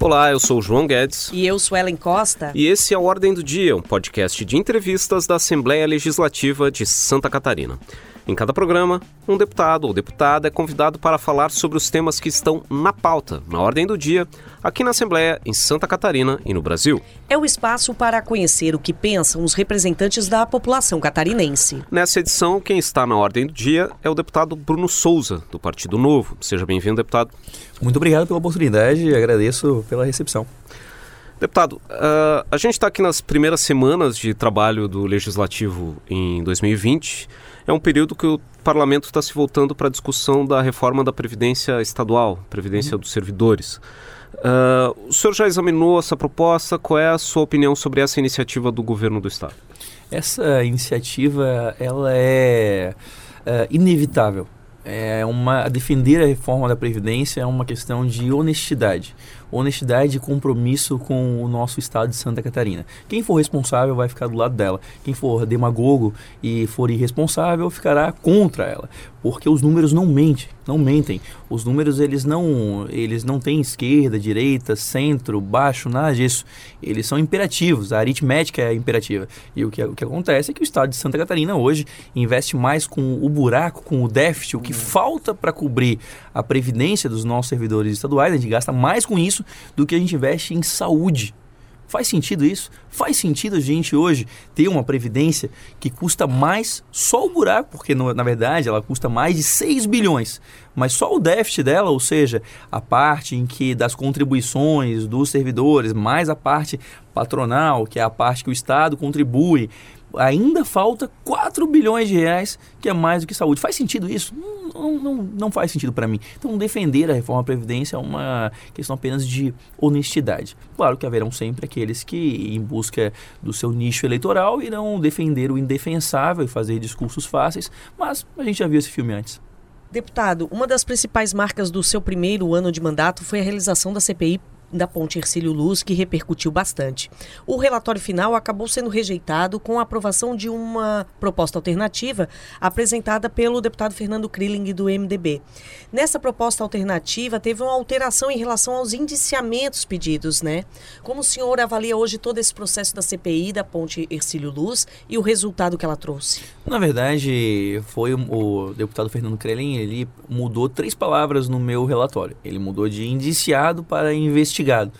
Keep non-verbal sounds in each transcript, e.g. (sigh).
Olá, eu sou o João Guedes. E eu sou Ellen Costa. E esse é o Ordem do Dia, um podcast de entrevistas da Assembleia Legislativa de Santa Catarina. Em cada programa, um deputado ou deputada é convidado para falar sobre os temas que estão na pauta, na ordem do dia, aqui na Assembleia, em Santa Catarina e no Brasil. É o espaço para conhecer o que pensam os representantes da população catarinense. Nessa edição, quem está na ordem do dia é o deputado Bruno Souza, do Partido Novo. Seja bem-vindo, deputado. Muito obrigado pela oportunidade e agradeço pela recepção. Deputado, uh, a gente está aqui nas primeiras semanas de trabalho do Legislativo em 2020 é um período que o parlamento está se voltando para a discussão da reforma da Previdência Estadual, Previdência uhum. dos Servidores. Uh, o senhor já examinou essa proposta? Qual é a sua opinião sobre essa iniciativa do governo do Estado? Essa iniciativa ela é, é inevitável. É uma defender a reforma da previdência é uma questão de honestidade honestidade e compromisso com o nosso estado de Santa Catarina. Quem for responsável vai ficar do lado dela. Quem for demagogo e for irresponsável ficará contra ela, porque os números não mentem, não mentem. Os números eles não, eles não têm esquerda, direita, centro, baixo, nada disso. Eles são imperativos. A aritmética é imperativa. E o que, o que acontece é que o estado de Santa Catarina hoje investe mais com o buraco, com o déficit, o que falta para cobrir a previdência dos nossos servidores estaduais. A gente gasta mais com isso isso do que a gente investe em saúde. Faz sentido isso? Faz sentido a gente hoje ter uma previdência que custa mais só o buraco, porque na verdade ela custa mais de 6 bilhões, mas só o déficit dela, ou seja, a parte em que das contribuições dos servidores, mais a parte patronal, que é a parte que o Estado contribui, ainda falta 4 bilhões de reais, que é mais do que saúde. Faz sentido isso? Não, não, não faz sentido para mim. Então, defender a reforma da Previdência é uma questão apenas de honestidade. Claro que haverão sempre aqueles que, em busca do seu nicho eleitoral, irão defender o indefensável e fazer discursos fáceis, mas a gente já viu esse filme antes. Deputado, uma das principais marcas do seu primeiro ano de mandato foi a realização da CPI da Ponte Ercílio Luz, que repercutiu bastante. O relatório final acabou sendo rejeitado com a aprovação de uma proposta alternativa apresentada pelo deputado Fernando Krilling do MDB. Nessa proposta alternativa, teve uma alteração em relação aos indiciamentos pedidos, né? Como o senhor avalia hoje todo esse processo da CPI da Ponte Ercílio Luz e o resultado que ela trouxe? Na verdade, foi o deputado Fernando Krilling, ele mudou três palavras no meu relatório. Ele mudou de indiciado para investigado investigado.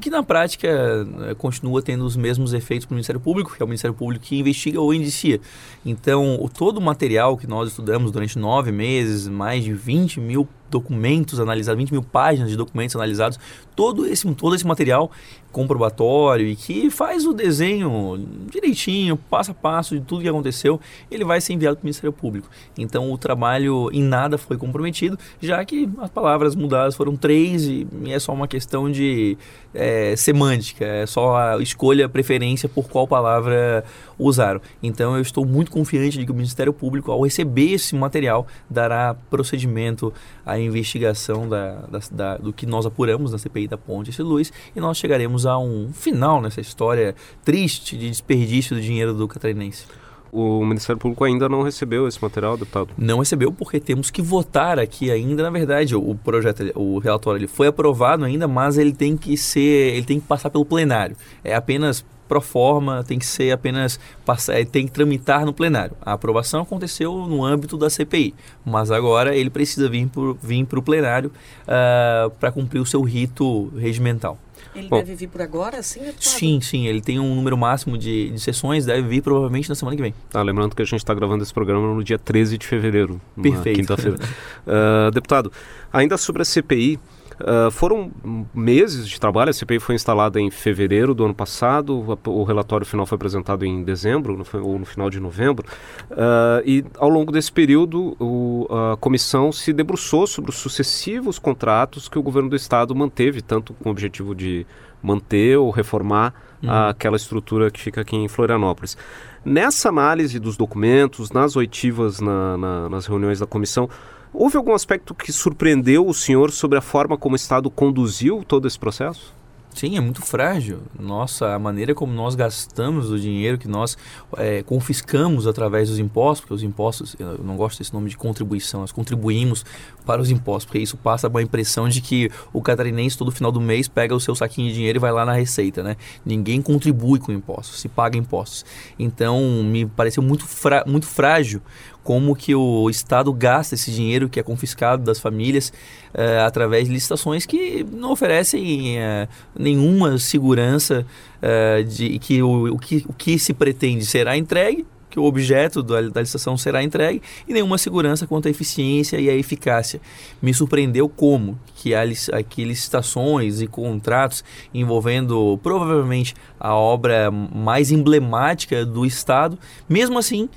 Que na prática eh, continua tendo os mesmos efeitos para o Ministério Público, que é o Ministério Público que investiga ou indicia. Então, o, todo o material que nós estudamos durante nove meses, mais de 20 mil documentos analisados, 20 mil páginas de documentos analisados, todo esse, todo esse material comprobatório e que faz o desenho direitinho, passo a passo de tudo que aconteceu, ele vai ser enviado para o Ministério Público. Então o trabalho em nada foi comprometido, já que as palavras mudadas foram três e é só uma questão de é, semântica, é só a escolha, a preferência por qual palavra usaram. Então eu estou muito confiante de que o Ministério Público, ao receber esse material, dará procedimento à investigação da, da, da, do que nós apuramos na CPI da Ponte esse Luz e nós chegaremos a um final nessa história triste de desperdício do dinheiro do catarinense. O Ministério Público ainda não recebeu esse material, deputado? Não recebeu porque temos que votar aqui ainda. Na verdade, o projeto, o relatório ele foi aprovado ainda, mas ele tem que ser, ele tem que passar pelo plenário. É apenas pro forma, tem que ser apenas passar, é, tem que tramitar no plenário. A aprovação aconteceu no âmbito da CPI, mas agora ele precisa vir para vir o plenário uh, ah, para cumprir o seu rito regimental. Ele Bom, deve vir por agora, sim? Sim, sim. Ele tem um número máximo de, de sessões, deve vir provavelmente na semana que vem. Tá, lembrando que a gente está gravando esse programa no dia 13 de fevereiro. Perfeito. Quinta-feira. uh, deputado, ainda sobre a CPI, Uh, foram meses de trabalho, a CPI foi instalada em fevereiro do ano passado, o relatório final foi apresentado em dezembro no, ou no final de novembro, uh, e ao longo desse período o, a comissão se debruçou sobre os sucessivos contratos que o governo do estado manteve, tanto com o objetivo de manter ou reformar uhum. aquela estrutura que fica aqui em Florianópolis. Nessa análise dos documentos, nas oitivas, na, na, nas reuniões da comissão, Houve algum aspecto que surpreendeu o senhor sobre a forma como o Estado conduziu todo esse processo? Sim, é muito frágil. Nossa, a maneira como nós gastamos o dinheiro que nós é, confiscamos através dos impostos, porque os impostos, eu não gosto desse nome de contribuição, nós contribuímos para os impostos, porque isso passa uma impressão de que o catarinense todo final do mês pega o seu saquinho de dinheiro e vai lá na receita, né? Ninguém contribui com impostos, se paga impostos. Então, me pareceu muito, muito frágil como que o Estado gasta esse dinheiro que é confiscado das famílias eh, através de licitações que não oferecem eh, nenhuma segurança eh, de que o, o, que o que se pretende será entregue que o objeto da, da, licitação será entregue e nenhuma segurança quanto à eficiência e à eficácia. Me surpreendeu como que há, aqui licitações e contratos envolvendo provavelmente a obra mais emblemática do Estado, mesmo assim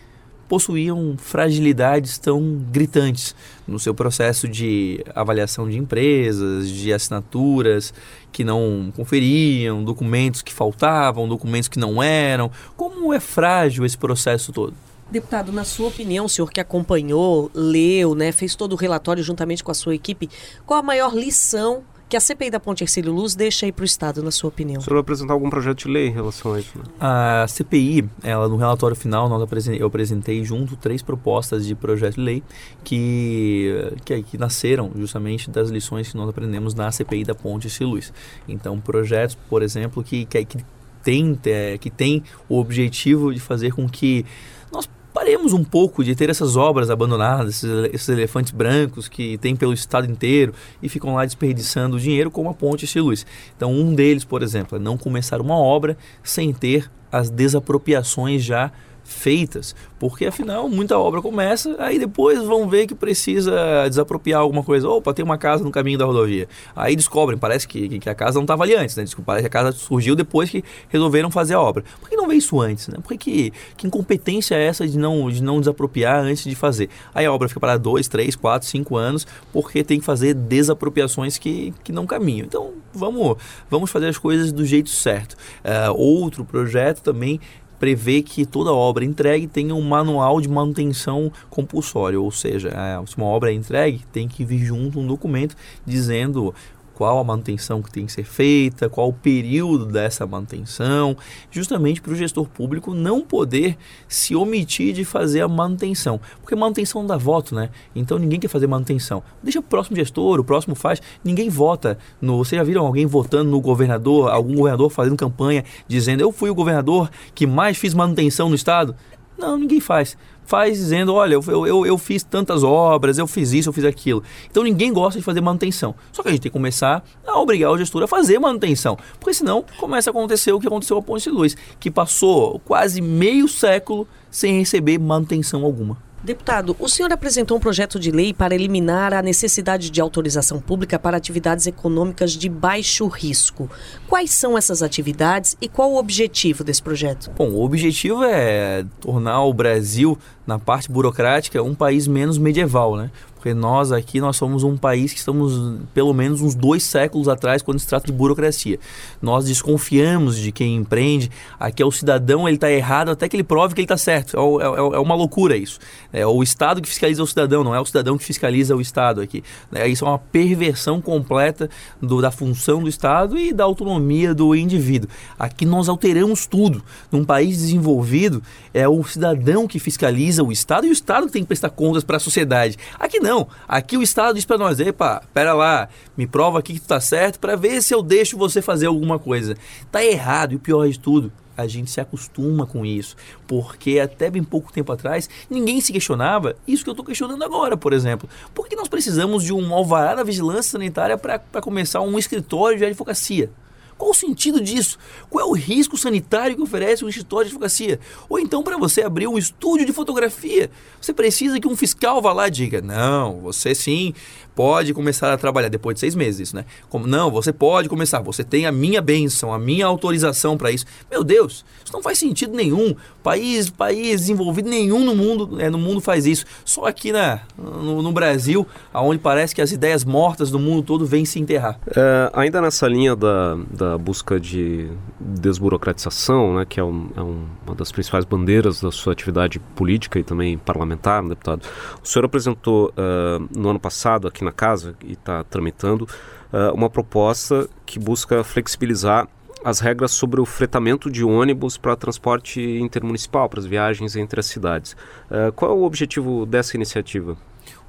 possuíam fragilidades tão gritantes no seu processo de avaliação de empresas, de assinaturas que não conferiam, documentos que faltavam, documentos que não eram. Como é frágil esse processo todo? Deputado, na sua opinião, o senhor que acompanhou, leu, né, fez todo o relatório juntamente com a sua equipe, qual a maior lição que a CPI da Ponte Ercílio Luz deixa aí para o Estado, na sua opinião? O senhor vai apresentar algum projeto de lei em relação a isso? Né? A CPI, ela, no relatório final, nós apresentei, eu apresentei junto três propostas de projeto de lei que, que, que, nasceram justamente das lições que nós aprendemos na CPI da Ponte Ercílio Luz. Então, projetos, por exemplo, que, que, que tem, é, que tem o objetivo de fazer com que nós paremos um pouco de ter essas obras abandonadas, esses, esses, elefantes brancos que tem pelo estado inteiro e ficam lá desperdiçando dinheiro como a ponte de luz. Então, um deles, por exemplo, é não começar uma obra sem ter as desapropriações já feitas, porque afinal muita obra começa, aí depois vão ver que precisa desapropriar alguma coisa. Opa, tem uma casa no caminho da rodovia. Aí descobrem, parece que, que a casa não estava ali antes, né? Desculpa, parece que a casa surgiu depois que resolveram fazer a obra. Por que não vê isso antes, né? Por que, que incompetência é essa de não, de não desapropriar antes de fazer? Aí a obra fica para dois, três, quatro, cinco anos, porque tem que fazer desapropriações que, que não caminham. Então vamos, vamos fazer as coisas do jeito certo. Uh, outro projeto também prevê que toda obra entregue tenha um manual de manutenção compulsório, ou seja, é, se uma obra é entregue, tem que vir junto um documento dizendo qual a manutenção que tem que ser feita, qual o período dessa manutenção, justamente para o gestor público não poder se omitir de fazer a manutenção. Porque manutenção não dá voto, né? Então ninguém quer fazer manutenção. Deixa o próximo gestor, o próximo faz. Ninguém vota. No, vocês já viram alguém votando no governador, algum governador fazendo campanha dizendo eu fui o governador que mais fiz manutenção no estado? Não, ninguém faz faz dizendo, olha, eu, eu, eu fiz tantas obras, eu fiz isso, eu fiz aquilo. Então ninguém gosta de fazer manutenção. Só que a gente tem que começar a obrigar o gestor a fazer manutenção. Porque senão começa a acontecer o que aconteceu com a Ponte de Luz, que passou quase meio século sem receber manutenção alguma. Deputado, o senhor apresentou um projeto de lei para eliminar a necessidade de autorização pública para atividades econômicas de baixo risco. Quais são essas atividades e qual o objetivo desse projeto? Bom, o objetivo é tornar o Brasil, na parte burocrática, um país menos medieval, né? Porque nós aqui, nós somos um país que estamos pelo menos uns dois séculos atrás quando se trata de burocracia. Nós desconfiamos de quem empreende. Aqui é o cidadão, ele está errado até que ele prove que ele está certo. É, é, é, uma loucura isso. É o Estado que fiscaliza o cidadão, não é o cidadão que fiscaliza o Estado aqui. É, isso é uma perversão completa do, da função do Estado e da autonomia do indivíduo. Aqui nós alteramos tudo. Num país desenvolvido, é o cidadão que fiscaliza o Estado e o Estado que tem que prestar contas para a sociedade. Aqui não. Não, aqui o Estado diz para nós, epa, pera lá, me prova aqui que tu tá certo para ver se eu deixo você fazer alguma coisa. Tá errado e o pior de tudo, a gente se acostuma com isso, porque até bem pouco tempo atrás ninguém se questionava isso que eu estou questionando agora, por exemplo. Por que nós precisamos de um alvará da vigilância sanitária para começar um escritório de advocacia? Qual o sentido disso? Qual é o risco sanitário que oferece um escritório de advocacia? Ou então, para você abrir um estúdio de fotografia, você precisa que um fiscal vá lá e diga: não, você sim pode começar a trabalhar depois de seis meses, né? Como, não, você pode começar, você tem a minha bênção, a minha autorização para isso. Meu Deus, isso não faz sentido nenhum. País, país desenvolvido nenhum no mundo, é, no mundo faz isso. Só aqui na, no, no Brasil, aonde parece que as ideias mortas do mundo todo vêm se enterrar. É, ainda nessa linha da, da busca de desburocratização, né, que é, um, é um, uma das principais bandeiras da sua atividade política e também parlamentar, deputado. O senhor apresentou uh, no ano passado aqui na casa e está tramitando uh, uma proposta que busca flexibilizar as regras sobre o fretamento de ônibus para transporte intermunicipal, para as viagens entre as cidades. Uh, qual é o objetivo dessa iniciativa?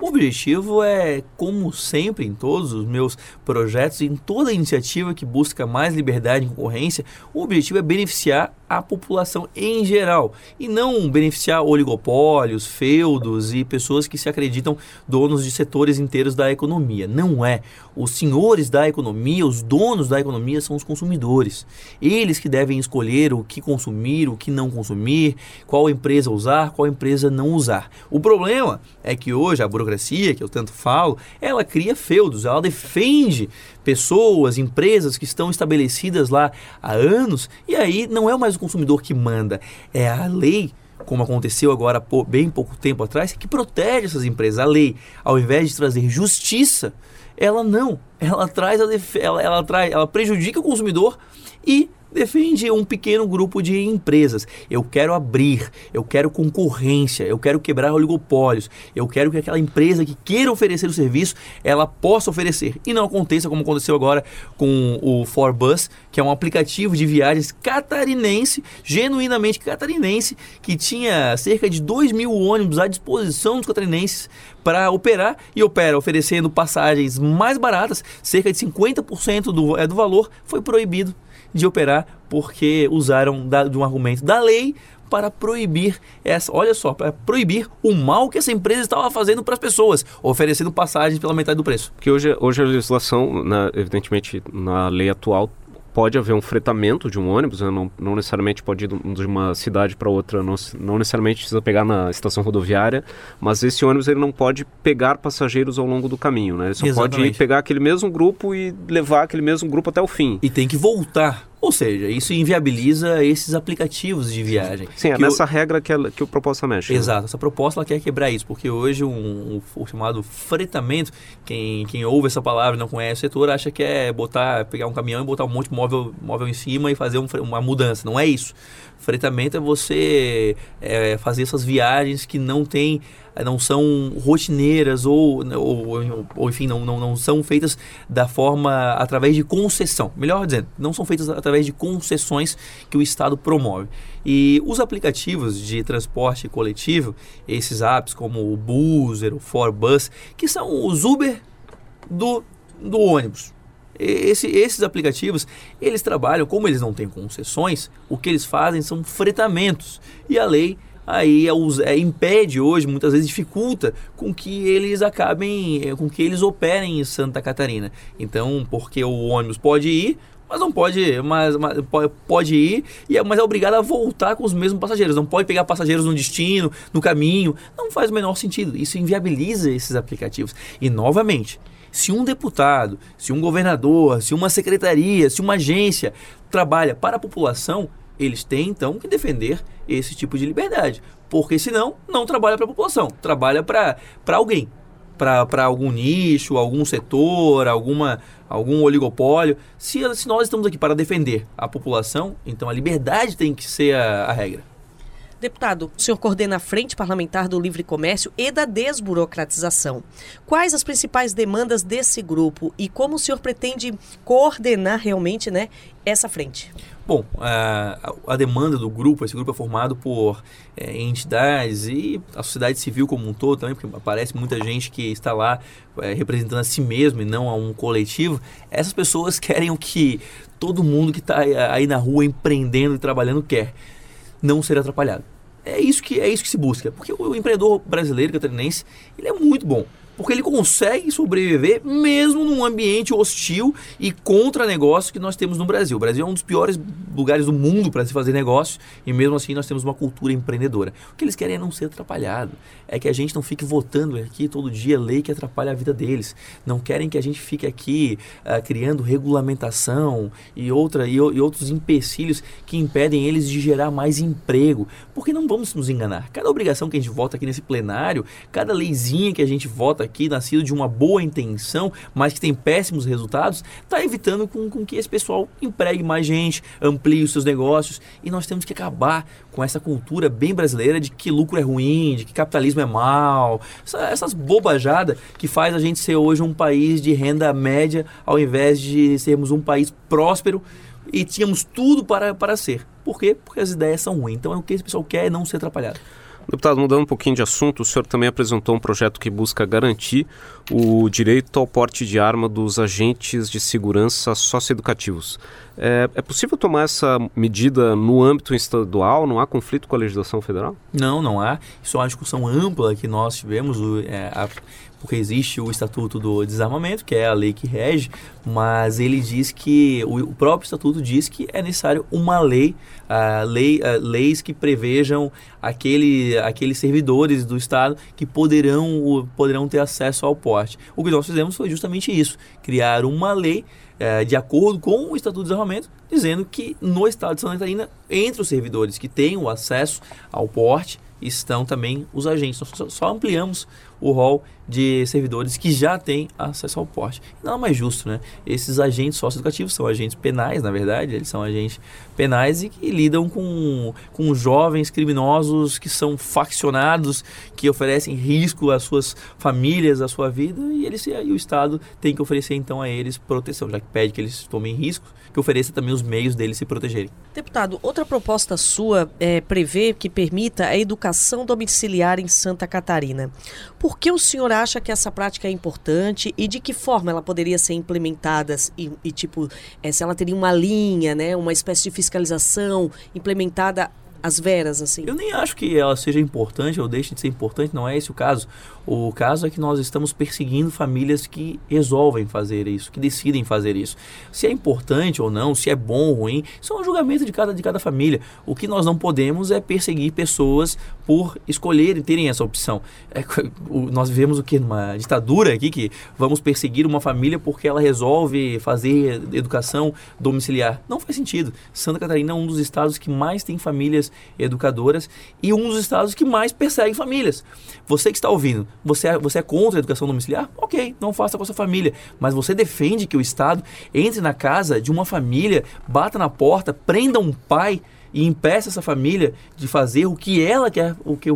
O objetivo é, como sempre, em todos os meus projetos, em toda iniciativa que busca mais liberdade e concorrência, o objetivo é beneficiar a população em geral e não beneficiar oligopólios, feudos e pessoas que se acreditam donos de setores inteiros da economia. Não é. Os senhores da economia, os donos da economia são os consumidores. Eles que devem escolher o que consumir, o que não consumir, qual empresa usar, qual empresa não usar. O problema é que hoje a burocracia, que eu tanto falo, ela cria feudos, ela defende pessoas, empresas que estão estabelecidas lá há anos e aí não é mais o consumidor que manda, é a lei como aconteceu agora há bem pouco tempo atrás, que protege essas empresas. A lei, ao invés de trazer justiça, ela não, ela traz a ela, ela traz, ela prejudica o consumidor e defende um pequeno grupo de empresas. Eu quero abrir, eu quero concorrência, eu quero quebrar oligopólios, eu quero que aquela empresa que queira oferecer o serviço, ela possa oferecer. E não aconteça como aconteceu agora com o Forbus, que é um aplicativo de viagens catarinense, genuinamente catarinense, que tinha cerca de 2 mil ônibus à disposição dos catarinenses para operar e opera oferecendo passagens mais baratas, cerca de 50% do, é, do valor, foi proibido de operar porque usaram da, de um argumento da lei para proibir essa, olha só, para proibir o mal que essa empresa estava fazendo para as pessoas, oferecendo passagens pela metade do preço. Porque hoje, hoje a legislação, na, evidentemente, na lei atual pode haver um fretamento de um ônibus, né? não, não, necessariamente pode ir de uma cidade para outra, não, não, necessariamente precisa pegar na estação rodoviária, mas esse ônibus ele não pode pegar passageiros ao longo do caminho, né? Ele só Exatamente. pode pegar aquele mesmo grupo e levar aquele mesmo grupo até o fim. E tem que voltar ou seja, isso inviabiliza esses aplicativos de viagem. Sim, é nessa regra que, ela, que o proposta mexe. Né? Exato, né? essa proposta ela quer quebrar isso, porque hoje um, um, o chamado fretamento, quem, quem ouve essa palavra e não conhece o setor, acha que é botar, pegar um caminhão e botar um monte de móvel, móvel em cima e fazer um, uma mudança. Não é isso. Fretamento é você é, fazer essas viagens que não tem não são rotineiras ou, ou, ou, enfim, não, não, não são feitas da forma através de concessão. Melhor dizendo, não são feitas através de concessões que o Estado promove. E os aplicativos de transporte coletivo, esses apps como o Boozer, o Forbus, que são os Uber do, do ônibus. Esse, esses aplicativos, eles trabalham, como eles não têm concessões, o que eles fazem são fretamentos. E a lei aí é, é, impede hoje, muitas vezes dificulta com que eles acabem, é, com que eles operem em Santa Catarina. Então, porque o ônibus pode ir, mas não pode, mas, mas pode ir, e é, mas é obrigado a voltar com os mesmos passageiros. Não pode pegar passageiros no destino, no caminho. Não faz o menor sentido. Isso inviabiliza esses aplicativos. E novamente, se um deputado, se um governador, se uma secretaria, se uma agência trabalha para a população, eles têm então que defender esse tipo de liberdade, porque senão não trabalha para a população, trabalha para alguém, para algum nicho, algum setor, alguma, algum oligopólio. Se, se nós estamos aqui para defender a população, então a liberdade tem que ser a, a regra. Deputado, o senhor coordena a Frente Parlamentar do Livre Comércio e da Desburocratização. Quais as principais demandas desse grupo e como o senhor pretende coordenar realmente né, essa frente? Bom, a, a, demanda do grupo, esse grupo é formado por é, entidades e a sociedade civil como um todo também, porque aparece muita gente que está lá é, representando a si mesmo e não a um coletivo. Essas pessoas (laughs) querem o que todo mundo que está aí na rua empreendendo e trabalhando quer, não ser atrapalhado. É isso que, é isso que se busca, porque o empreendedor brasileiro, catarinense, ele é muito bom porque ele consegue sobreviver mesmo num ambiente hostil e contra negócio que nós temos no Brasil. O Brasil é um dos piores lugares do mundo para se fazer negócio e mesmo assim nós temos uma cultura empreendedora. O que eles querem é não ser atrapalhado, é que a gente não fique votando aqui todo dia lei que atrapalha a vida deles. Não querem que a gente fique aqui uh, criando regulamentação e, outra, e, e outros empecilhos que impedem eles de gerar mais emprego. Porque não vamos nos enganar. Cada obrigação que a gente vota aqui nesse plenário, cada leizinha que a gente vota aqui, nascido de uma boa intenção, mas que tem péssimos resultados, está evitando com, com que esse pessoal empregue mais gente, amplie os seus negócios. E nós temos que acabar com essa cultura bem brasileira de que lucro é ruim, de que capitalismo é mal, essa, essas bobajadas que faz a gente ser hoje um país de renda média ao invés de sermos um país próspero e tínhamos tudo para, para ser. Por quê? Porque as ideias são ruins. Então, o que esse pessoal quer é não ser atrapalhado. Deputado, mudando um pouquinho de assunto, o senhor também apresentou um projeto que busca garantir o direito ao porte de arma dos agentes de segurança socioeducativos. É, é possível tomar essa medida no âmbito estadual? Não há conflito com a legislação federal? Não, não há. Isso é uma discussão ampla que nós tivemos. É, a porque existe o Estatuto do Desarmamento, que é a lei que rege, mas ele diz que, o, o próprio Estatuto diz que é necessário uma lei, uh, lei uh, leis que prevejam aquele, aqueles servidores do Estado que poderão, poderão ter acesso ao porte. O que nós fizemos foi justamente isso, criar uma lei uh, de acordo com o Estatuto do Desarmamento, dizendo que no Estado de Santa Catarina, entre os servidores que têm o acesso ao porte, estão também os agentes. Nós só ampliamos o rol de servidores que já têm acesso ao porte. Não é mais justo, né? Esses agentes socioeducativos são agentes penais, na verdade, eles são agentes penais e que lidam com, com jovens criminosos que são faccionados, que oferecem risco às suas famílias, à sua vida, e, eles, e o Estado tem que oferecer então a eles proteção, já que pede que eles tomem risco, que ofereça também os meios deles se protegerem. Deputado, outra proposta sua é prevê que permita a educação domiciliar em Santa Catarina. Por que o senhor acha que essa prática é importante e de que forma ela poderia ser implementada e, e tipo, é, se ela teria uma linha, né, uma espécie de fiscalização implementada às veras, assim? Eu nem acho que ela seja importante ou deixe de ser importante, não é esse o caso. O caso é que nós estamos perseguindo famílias que resolvem fazer isso, que decidem fazer isso. Se é importante ou não, se é bom ou ruim, isso é um julgamento de cada, de cada família. O que nós não podemos é perseguir pessoas por escolherem, terem essa opção. É, (laughs) o, nós vivemos o que? Numa ditadura aqui, que vamos perseguir uma família porque ela resolve fazer educação domiciliar. Não faz sentido. Santa Catarina é um dos estados que mais tem famílias educadoras e um dos estados que mais persegue famílias. Você que está ouvindo, você é, você é contra a educação domiciliar? Ok, não faça com a sua família. Mas você defende que o Estado entre na casa de uma família, bata na porta, prenda um pai e impeça essa família de fazer o que ela quer, o que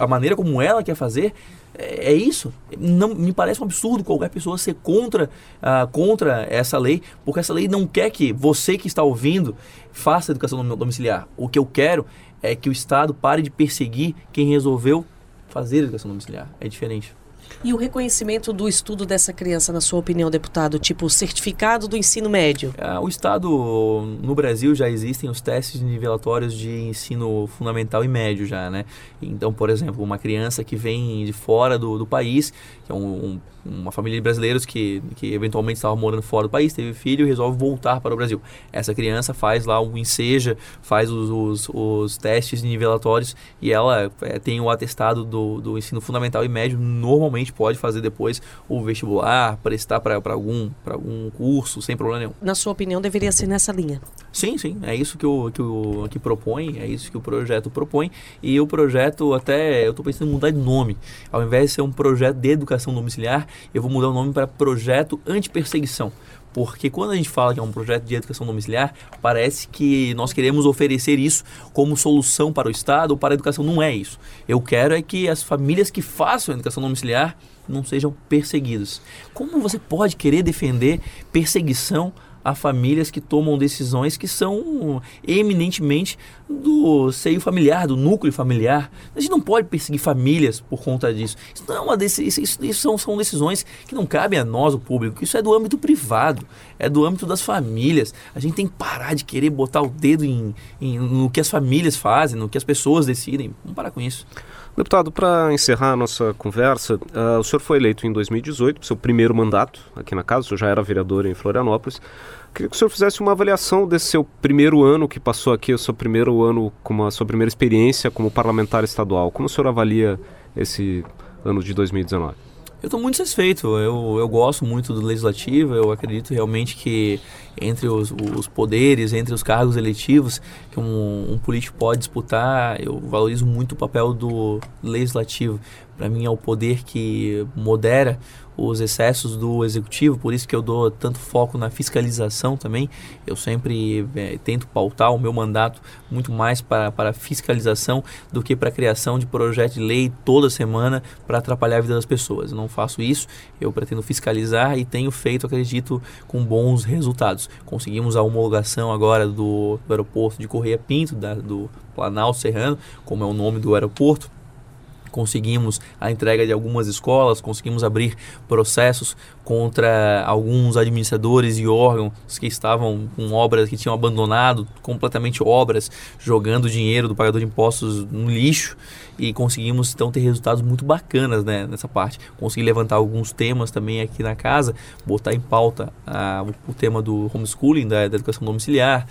a maneira como ela quer fazer. É, é isso. Não me parece um absurdo qualquer pessoa ser contra, uh, contra essa lei, porque essa lei não quer que você que está ouvindo faça educação domiciliar. O que eu quero é que o Estado pare de perseguir quem resolveu fazer educação domiciliar. É diferente. E o reconhecimento do estudo dessa criança, na sua opinião, deputado, tipo certificado do ensino médio? É, o Estado, no Brasil, já existem os testes nivelatórios de ensino fundamental e médio já, né? Então, por exemplo, uma criança que vem de fora do, do país, que é um, um uma família de brasileiros que, que eventualmente estava morando fora do país, teve filho e resolve voltar para o Brasil. Essa criança faz lá um enseja, faz os, os, os testes nivelatórios e ela é, tem o atestado do, do ensino fundamental e médio. Normalmente pode fazer depois o vestibular, prestar para algum, algum curso, sem problema nenhum. Na sua opinião, deveria ser nessa linha? Sim, sim. É isso que o, que o que propõe, é isso que o projeto propõe. E o projeto, até, eu estou pensando em mudar de nome. Ao invés de ser um projeto de educação domiciliar, eu vou mudar o nome para Projeto Anti-Perseguição. Porque quando a gente fala que é um projeto de educação domiciliar, parece que nós queremos oferecer isso como solução para o Estado ou para a educação. Não é isso. Eu quero é que as famílias que façam a educação domiciliar não sejam perseguidas. Como você pode querer defender perseguição a famílias que tomam decisões que são eminentemente do seio familiar, do núcleo familiar. A gente não pode perseguir famílias por conta disso. Isso, não é uma isso, isso, são, são decisões que não cabem a nós, o público. Isso é do âmbito privado, é do âmbito das famílias. A gente tem que parar de querer botar o dedo em, em no que as famílias fazem, no que as pessoas decidem. Vamos parar com isso. Deputado, para encerrar a nossa conversa, uh, o senhor foi eleito em 2018, seu primeiro mandato aqui na casa, o senhor já era vereador em Florianópolis. Queria que o senhor fizesse uma avaliação desse seu primeiro ano que passou aqui, o seu primeiro ano, como a sua primeira experiência como parlamentar estadual. Como o senhor avalia esse ano de 2019? Eu estou muito satisfeito. Eu, eu gosto muito do legislativo. Eu acredito realmente que entre os, os poderes, entre os cargos eletivos que um, um, político pode disputar, eu valorizo muito o papel do legislativo. para mim é o poder que modera os excessos do executivo, por isso que eu dou tanto foco na fiscalização também. Eu sempre é, tento pautar o meu mandato muito mais para, para fiscalização do que para a criação de projeto de lei toda semana para atrapalhar a vida das pessoas. Eu não faço isso, eu pretendo fiscalizar e tenho feito, acredito, com bons resultados. Conseguimos a homologação agora do, do aeroporto de Correia Pinto, da, do Planalto Serrano, como é o nome do aeroporto conseguimos a entrega de algumas escolas, conseguimos abrir processos contra alguns administradores e órgãos que estavam com obras que tinham abandonado completamente obras, jogando dinheiro do pagador de impostos no lixo e conseguimos então ter resultados muito bacanas né, nessa parte. Consegui levantar alguns temas também aqui na casa, botar em pauta ah, o, o, tema do homeschooling, da, da educação domiciliar,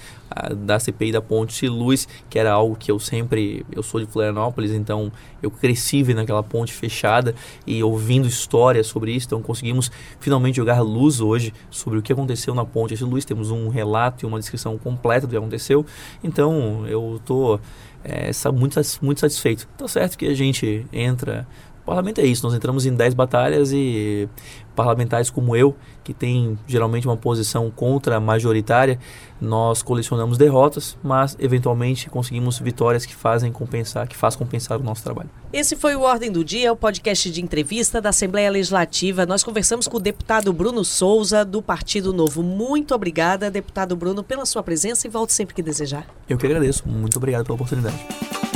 da CPI da Ponte Luz, que era algo que eu sempre, eu sou de Florianópolis, então eu cresci vendo aquela ponte fechada e ouvindo histórias sobre isso, então conseguimos finalmente jogar luz hoje sobre o que aconteceu na ponte Luz, temos um relato e uma descrição completa do que aconteceu, então eu estou é, muito, muito satisfeito. Tá certo que a gente entra. O parlamento é isso, nós entramos em 10 batalhas e parlamentares como eu, que tem geralmente uma posição contra majoritária, nós colecionamos derrotas, mas eventualmente conseguimos vitórias que fazem compensar, que faz compensar o nosso trabalho. Esse foi o Ordem do Dia, o podcast de entrevista da Assembleia Legislativa. Nós conversamos com o deputado Bruno Souza, do Partido Novo. Muito obrigada, deputado Bruno, pela sua presença e volte sempre que desejar. Eu que agradeço. Muito obrigado pela oportunidade.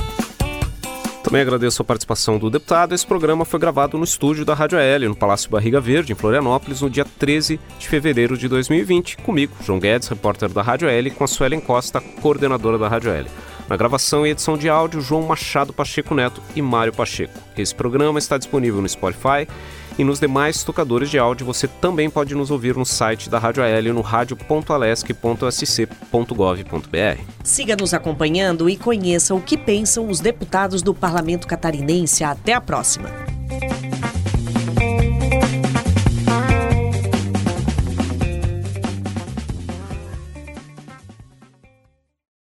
Também agradeço a participação do deputado. Esse programa foi gravado no estúdio da Rádio AL, no Palácio Barriga Verde, em Florianópolis, no dia 13 de fevereiro de 2020. Comigo, João Guedes, repórter da Rádio AL, com a Suelen Costa, coordenadora da Rádio AL. Na gravação e edição de áudio, João Machado Pacheco Neto e Mário Pacheco. Esse programa está disponível no Spotify e nos demais tocadores de áudio. Você também pode nos ouvir no site da Rádio AL no radio.alesc.sc.gov.br. Siga nos acompanhando e conheça o que pensam os deputados do Parlamento Catarinense. Até a próxima.